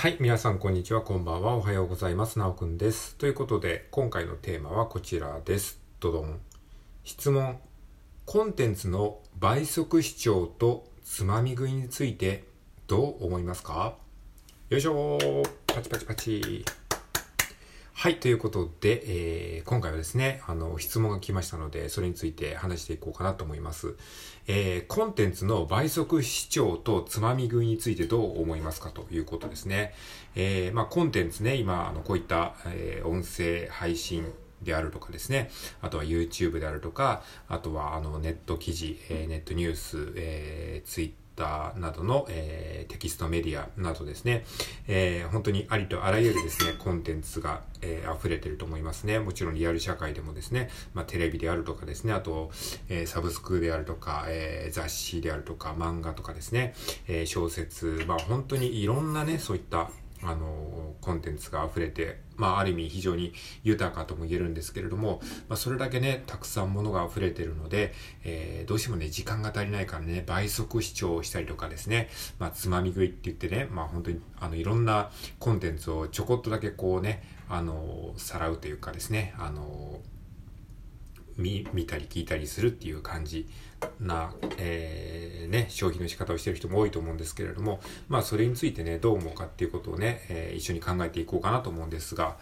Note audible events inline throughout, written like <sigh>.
はい、皆さんこんにちは、こんばんは、おはようございます。なおくんです。ということで、今回のテーマはこちらです。どどん。質問。コンテンツの倍速視聴とつまみ食いについてどう思いますか？よいしょパチパチパチはい、ということで、えー今回はですね、あの、質問が来ましたので、それについて話していこうかなと思います。えーコンテンツの倍速視聴とつまみ食いについてどう思いますかということですね。えーまあ、コンテンツね、今、あの、こういった、え音声配信、であるとかですね。あとは YouTube であるとか、あとはあのネット記事、えネットニュース、えー、Twitter などの、えーテキストメディアなどですね、えー本当にありとあらゆるですね、コンテンツが、えー溢れてると思いますね。もちろんリアル社会でもですね、まあ、テレビであるとかですね、あと、えーサブスクであるとか、えー雑誌であるとか、漫画とかですね、えー小説、まあ本当にいろんなね、そういったあの、コンテンツが溢れて、まあ、ある意味非常に豊かとも言えるんですけれども、まあ、それだけね、たくさんものが溢れてるので、えーどうしてもね、時間が足りないからね、倍速視聴したりとかですね、まあ、つまみ食いって言ってね、まあ、本当に、あの、いろんなコンテンツをちょこっとだけこうね、あの、さらうというかですね、あの、見たり聞いたりするっていう感じな、えーね、消費の仕方をしてる人も多いと思うんですけれども、まあそれについてね、どう思うかっていうことをね、えー一緒に考えていこうかなと思うんですが、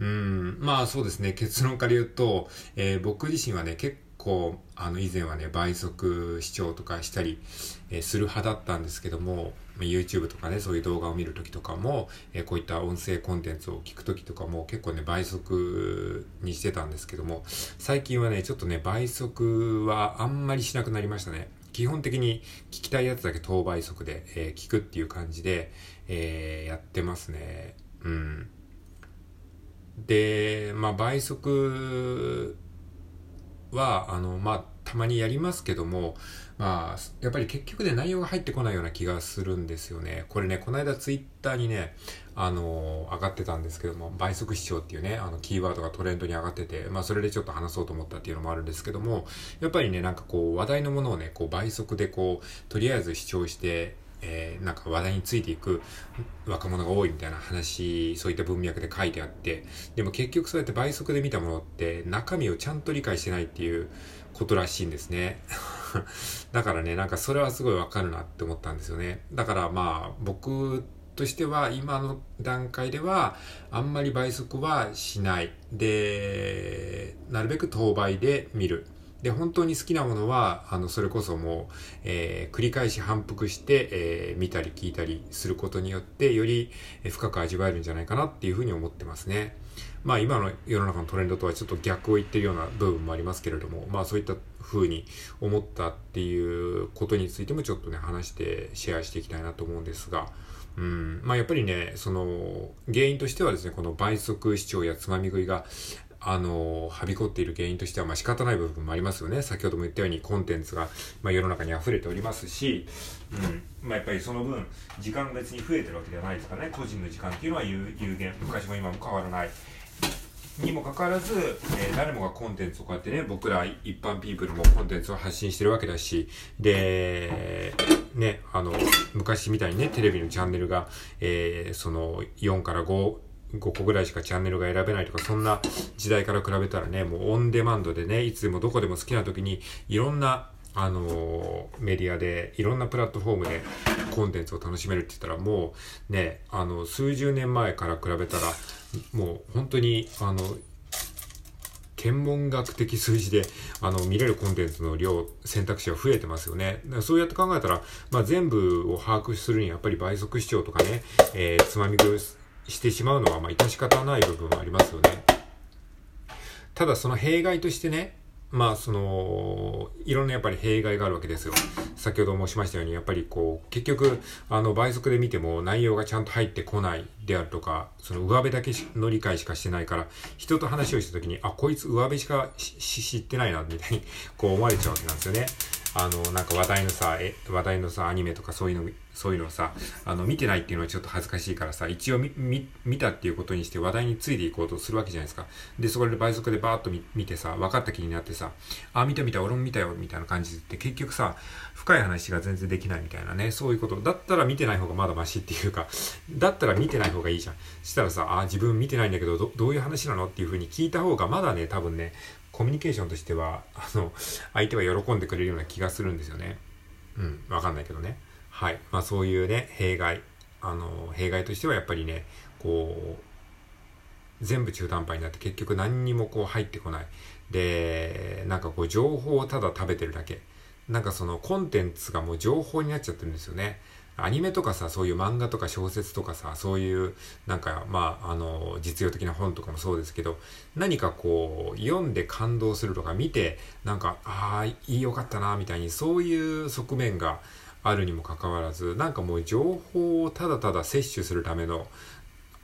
うん、まあそうですね、結論から言うと、えー僕自身はね、結構、あの以前はね、倍速視聴とかしたり、えする派だったんですけども、YouTube とかね、そういう動画を見るときとかも、えこういった音声コンテンツを聞くときとかも結構ね、倍速にしてたんですけども、最近はね、ちょっとね、倍速はあんまりしなくなりましたね。基本的に聞きたいやつだけ等倍速で、えー聞くっていう感じで、えーやってますね。うん。で、まあ、倍速は、あの、まあ、たまにやりますけども、まあ、やっぱり結局で内容が入ってこないような気がするんですよね。これね、この間ツイッターにね、あの、上がってたんですけども、倍速視聴っていうね、あの、キーワードがトレンドに上がってて、まあ、それでちょっと話そうと思ったっていうのもあるんですけども、やっぱりね、なんかこう、話題のものをね、こう、倍速でこう、とりあえず視聴して、えーなんか話題についていく若者が多いみたいな話、そういった文脈で書いてあって、でも結局そうやって倍速で見たものって中身をちゃんと理解してないっていうことらしいんですね。<laughs> だからね、なんかそれはすごいわかるなって思ったんですよね。だからまあ僕としては今の段階ではあんまり倍速はしない。で、なるべく当倍で見る。で、本当に好きなものは、あの、それこそもう、えー繰り返し反復して、えー見たり聞いたりすることによって、より深く味わえるんじゃないかなっていうふうに思ってますね。まあ今の世の中のトレンドとはちょっと逆を言ってるような部分もありますけれども、まあそういった風に思ったっていうことについてもちょっとね、話してシェアしていきたいなと思うんですが、うん、まあやっぱりね、その、原因としてはですね、この倍速視聴やつまみ食いが、あの、はびこっている原因としては、まあ仕方ない部分もありますよね。先ほども言ったようにコンテンツが、まあ世の中に溢れておりますし、うん。まあやっぱりその分、時間別に増えてるわけではないですからね。個人の時間っていうのは有限。昔も今も変わらない。にもかかわらず、えー誰もがコンテンツをこうやってね、僕ら一般ピープルもコンテンツを発信してるわけだし、で、ね、あの、昔みたいにね、テレビのチャンネルが、えーその、4から5、5個ぐらいしかチャンネルが選べないとか、そんな時代から比べたらね、もうオンデマンドでね、いつでもどこでも好きな時に、いろんな、あのーメディアで、いろんなプラットフォームでコンテンツを楽しめるって言ったら、もうね、あの、数十年前から比べたら、もう本当に、あの、天文学的数字で、あの、見れるコンテンツの量、選択肢は増えてますよね。そうやって考えたら、まあ、全部を把握するにやっぱり倍速視聴とかね、えーつまみ食いしてしまうのは、まあ、致し方ない部分はありますよね。ただその弊害としてね、まあその、いろんなやっぱり弊害があるわけですよ。先ほど申しましたように、やっぱりこう、結局、あの、倍速で見ても内容がちゃんと入ってこないであるとか、その上辺だけの理解しかしてないから、人と話をした時に、あ、こいつ上辺しかし知ってないな、みたいに、こう思われちゃうわけなんですよね。あの、なんか話題のさ、え、話題のさ、アニメとかそういうのそういうのをさ、あの、見てないっていうのはちょっと恥ずかしいからさ、一応見、見、たっていうことにして話題についていこうとするわけじゃないですか。で、そこで倍速でバーッと見てさ、分かった気になってさ、あ、見た見た、俺も見たよ、みたいな感じで結局さ、深い話が全然できないみたいなね、そういうこと。だったら見てない方がまだマシっていうか、だったら見てない方がいいじゃん。したらさ、あ、自分見てないんだけど、どどういう話なの？っていう風に聞いた方がまだね、多分ね、コミュニケーションとしては、あの、相手は喜んでくれるような気がするんですよね。うん、わかんないけどね。はい。まあそういうね、弊害。あの、弊害としてはやっぱりね、こう、全部中途半端になって結局何にもこう入ってこない。で、なんかこう情報をただ食べてるだけ。なんかそのコンテンツがもう情報になっちゃってるんですよね。アニメとかさ、そういう漫画とか小説とかさ、そういう、なんか、まあ、あの、実用的な本とかもそうですけど、何かこう、読んで感動するとか見て、なんか、ああ、いいよかったな、みたいに、そういう側面があるにもかかわらず、なんかもう情報をただただ摂取するための、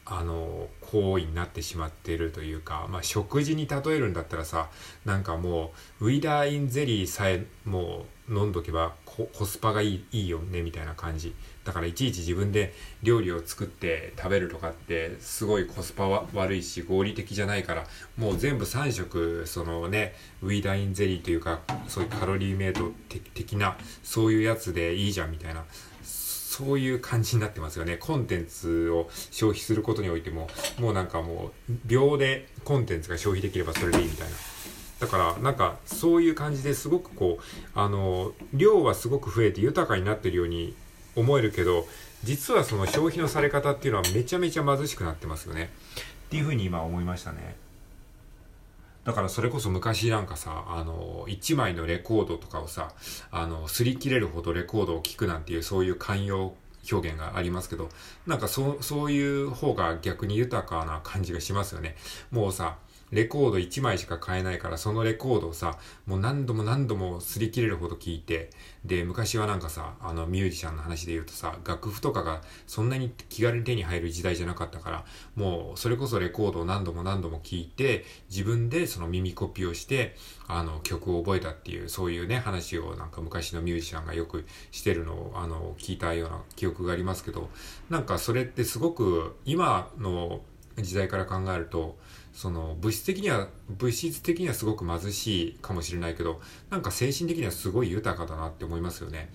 あの、行為になってしまっているというか、まあ、食事に例えるんだったらさ、なんかもう、ウィダーインゼリーさえもう飲んどけばコスパがいいいいよね、みたいな感じ。だからいちいち自分で料理を作って食べるとかってすごいコスパは悪いし合理的じゃないからもう全部3食そのねウィーダインゼリーというかそういうカロリーメイト的なそういうやつでいいじゃんみたいなそういう感じになってますよね。コンテンツを消費することにおいても、もうなんかもう、秒でコンテンツが消費できればそれでいいみたいな。だから、なんか、そういう感じですごくこう、あの、量はすごく増えて豊かになってるように思えるけど、実はその消費のされ方っていうのはめちゃめちゃ貧しくなってますよね。っていうふうに今思いましたね。だからそれこそ昔なんかさ、あの、1枚のレコードとかをさ、あの、擦り切れるほどレコードを聴くなんていうそういう寛容表現がありますけど、なんかそそういう方が逆に豊かな感じがしますよね。もうさ、レコード1枚しか買えないから、そのレコードをさ、もう何度も何度も擦り切れるほど聞いて、で、昔はなんかさ、あの、ミュージシャンの話で言うとさ、楽譜とかがそんなに気軽に手に入る時代じゃなかったから、もう、それこそレコードを何度も何度も聞いて、自分でその耳コピーをして、あの、曲を覚えたっていう、そういうね、話をなんか昔のミュージシャンがよくしてるのを、あの、聞いたような記憶がありますけど、なんかそれってすごく、今の時代から考えると、その物質的には、物質的にはすごく貧しいかもしれないけど、なんか精神的にはすごい豊かだなって思いますよね。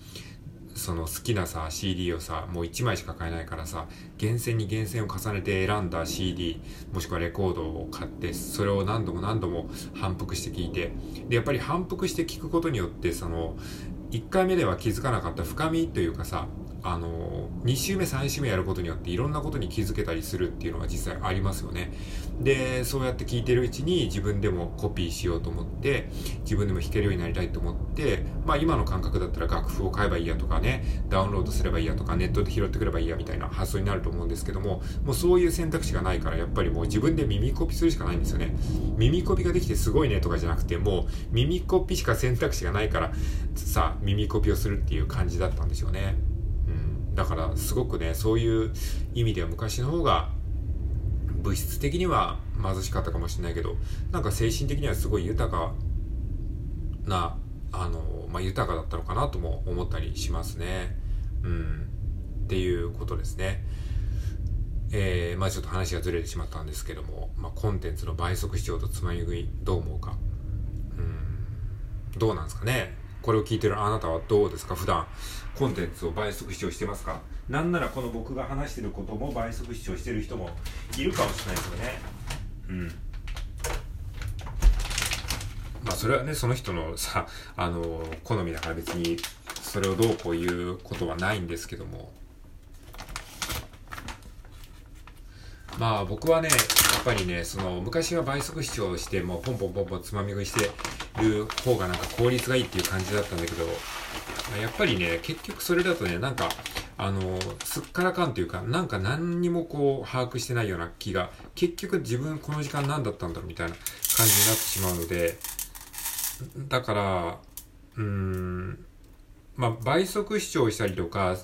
その好きなさ、CD をさ、もう1枚しか買えないからさ、厳選に厳選を重ねて選んだ CD、もしくはレコードを買って、それを何度も何度も反復して聴いて、で、やっぱり反復して聴くことによって、その、1回目では気づかなかった深みというかさ、あの、2週目、3週目やることによっていろんなことに気づけたりするっていうのが実際ありますよね。で、そうやって聞いてるうちに自分でもコピーしようと思って、自分でも弾けるようになりたいと思って、まあ今の感覚だったら楽譜を買えばいいやとかね、ダウンロードすればいいやとか、ネットで拾ってくればいいやみたいな発想になると思うんですけども、もうそういう選択肢がないから、やっぱりもう自分で耳コピするしかないんですよね。耳コピができてすごいねとかじゃなくて、もう耳コピしか選択肢がないから、さ、耳コピをするっていう感じだったんでしょうね。だからすごくねそういう意味では昔の方が物質的には貧しかったかもしれないけどなんか精神的にはすごい豊かなあの、まあ、豊かだったのかなとも思ったりしますね。うん。っていうことですね。えー、まあちょっと話がずれてしまったんですけども、まあ、コンテンツの倍速視聴とつまみ食いどう思うか。うん。どうなんですかね。これを聞いてるあなたはどうですか？普段コンテンツを倍速視聴してますか？なんならこの僕が話してることも倍速視聴してる人もいるかもしれないですよね。うん。まあそれはねその人のさあの好みだから別にそれをどうこう言うことはないんですけども。まあ僕はねやっぱりねその昔は倍速視聴してもうポンポンポンポンつまみ食いしてる方がなんか効率がいいっていう感じだったんだけど、やっぱりね、結局それだとね、なんか、あの、すっからかんというか、なんか何にもこう、把握してないような気が、結局自分この時間何だったんだろうみたいな感じになってしまうので、だから、うーん、まあ、倍速視聴したりとか、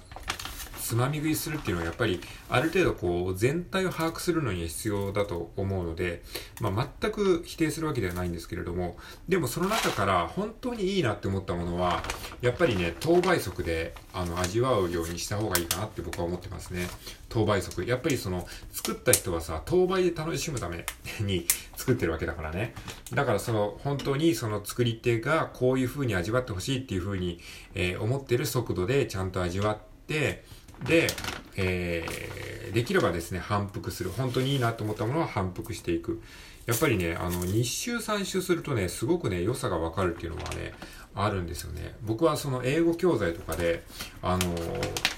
つまみ食いするっていうのはやっぱりある程度こう全体を把握するのに必要だと思うので、まあ、全く否定するわけではないんですけれども、でもその中から本当にいいなって思ったものは、やっぱりね、等倍速であの味わうようにした方がいいかなって僕は思ってますね。等倍速。やっぱりその作った人はさ、等倍で楽しむために <laughs> 作ってるわけだからね。だからその本当にその作り手がこういう風に味わってほしいっていう風に、えー、思ってる速度でちゃんと味わって、で、えー、できればですね、反復する。本当にいいなと思ったものは反復していく。やっぱりね、あの、2週3週するとね、すごくね、良さがわかるっていうのはね、あるんですよね。僕はその英語教材とかで、あの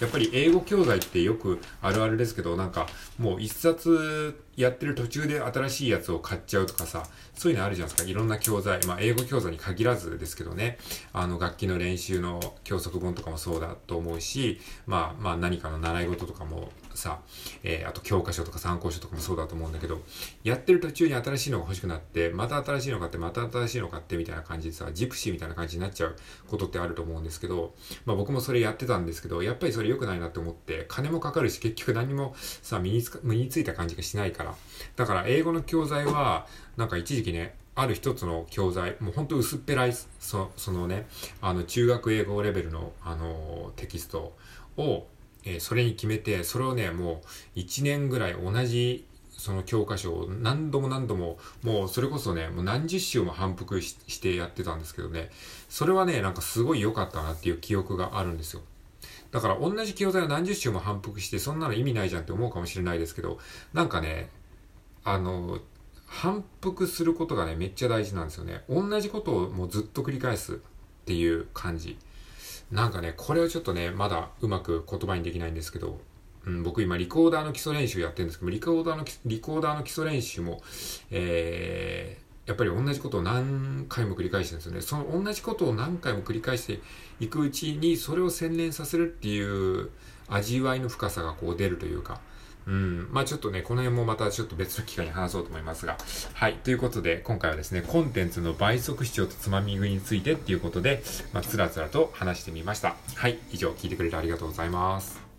やっぱり英語教材ってよくあるあるですけど、なんかもう一冊やってる途中で新しいやつを買っちゃうとかさ、そういうのあるじゃないですか。いろんな教材。まあ、英語教材に限らずですけどね。あの、楽器の練習の教則本とかもそうだと思うし、まあ、まあ、何かの習い事とかもさ、えー、あと教科書とか参考書とかもそうだと思うんだけど、やってる途中に新しいのが欲しくなって、また新しいの買って、また新しいの買ってみたいな感じでさ、ジプシーみたいな感じになっちゃうことってあると思うんですけど、まあ僕もそれやってたんですけど、やっぱりそれ良くないなって思って、金もかかるし、結局何もさ、身につか、身についた感じがしないから。だから英語の教材は、なんか一時期ね、ある一つの教材、もうほんと薄っぺらい、そそのね、あの、中学英語レベルの、あの、テキストを、えー、それに決めて、それをね、もう1年ぐらい同じその教科書を何度も何度も、もうそれこそね、もう何十週も反復してやってたんですけどね、それはね、なんかすごい良かったなっていう記憶があるんですよ。だから同じ教材を何十週も反復して、そんなの意味ないじゃんって思うかもしれないですけど、なんかね、あの、反復することがね、めっちゃ大事なんですよね。同じことをもうずっと繰り返すっていう感じ。なんかね、これをちょっとね、まだうまく言葉にできないんですけど、うん、僕今リコーダーの基礎練習やってるんですけど、リコーダーの、リコーダーの基礎練習も、えー、やっぱり同じことを何回も繰り返してるんですよね。その同じことを何回も繰り返していくうちに、それを洗練させるっていう味わいの深さがこう出るというか、うん。まあちょっとね、この辺もまたちょっと別の機会に話そうと思いますが。はい。ということで、今回はですね、コンテンツの倍速視聴とつまみ食いについてっていうことで、まあ、つらつらと話してみました。はい。以上、聞いてくれてありがとうございます。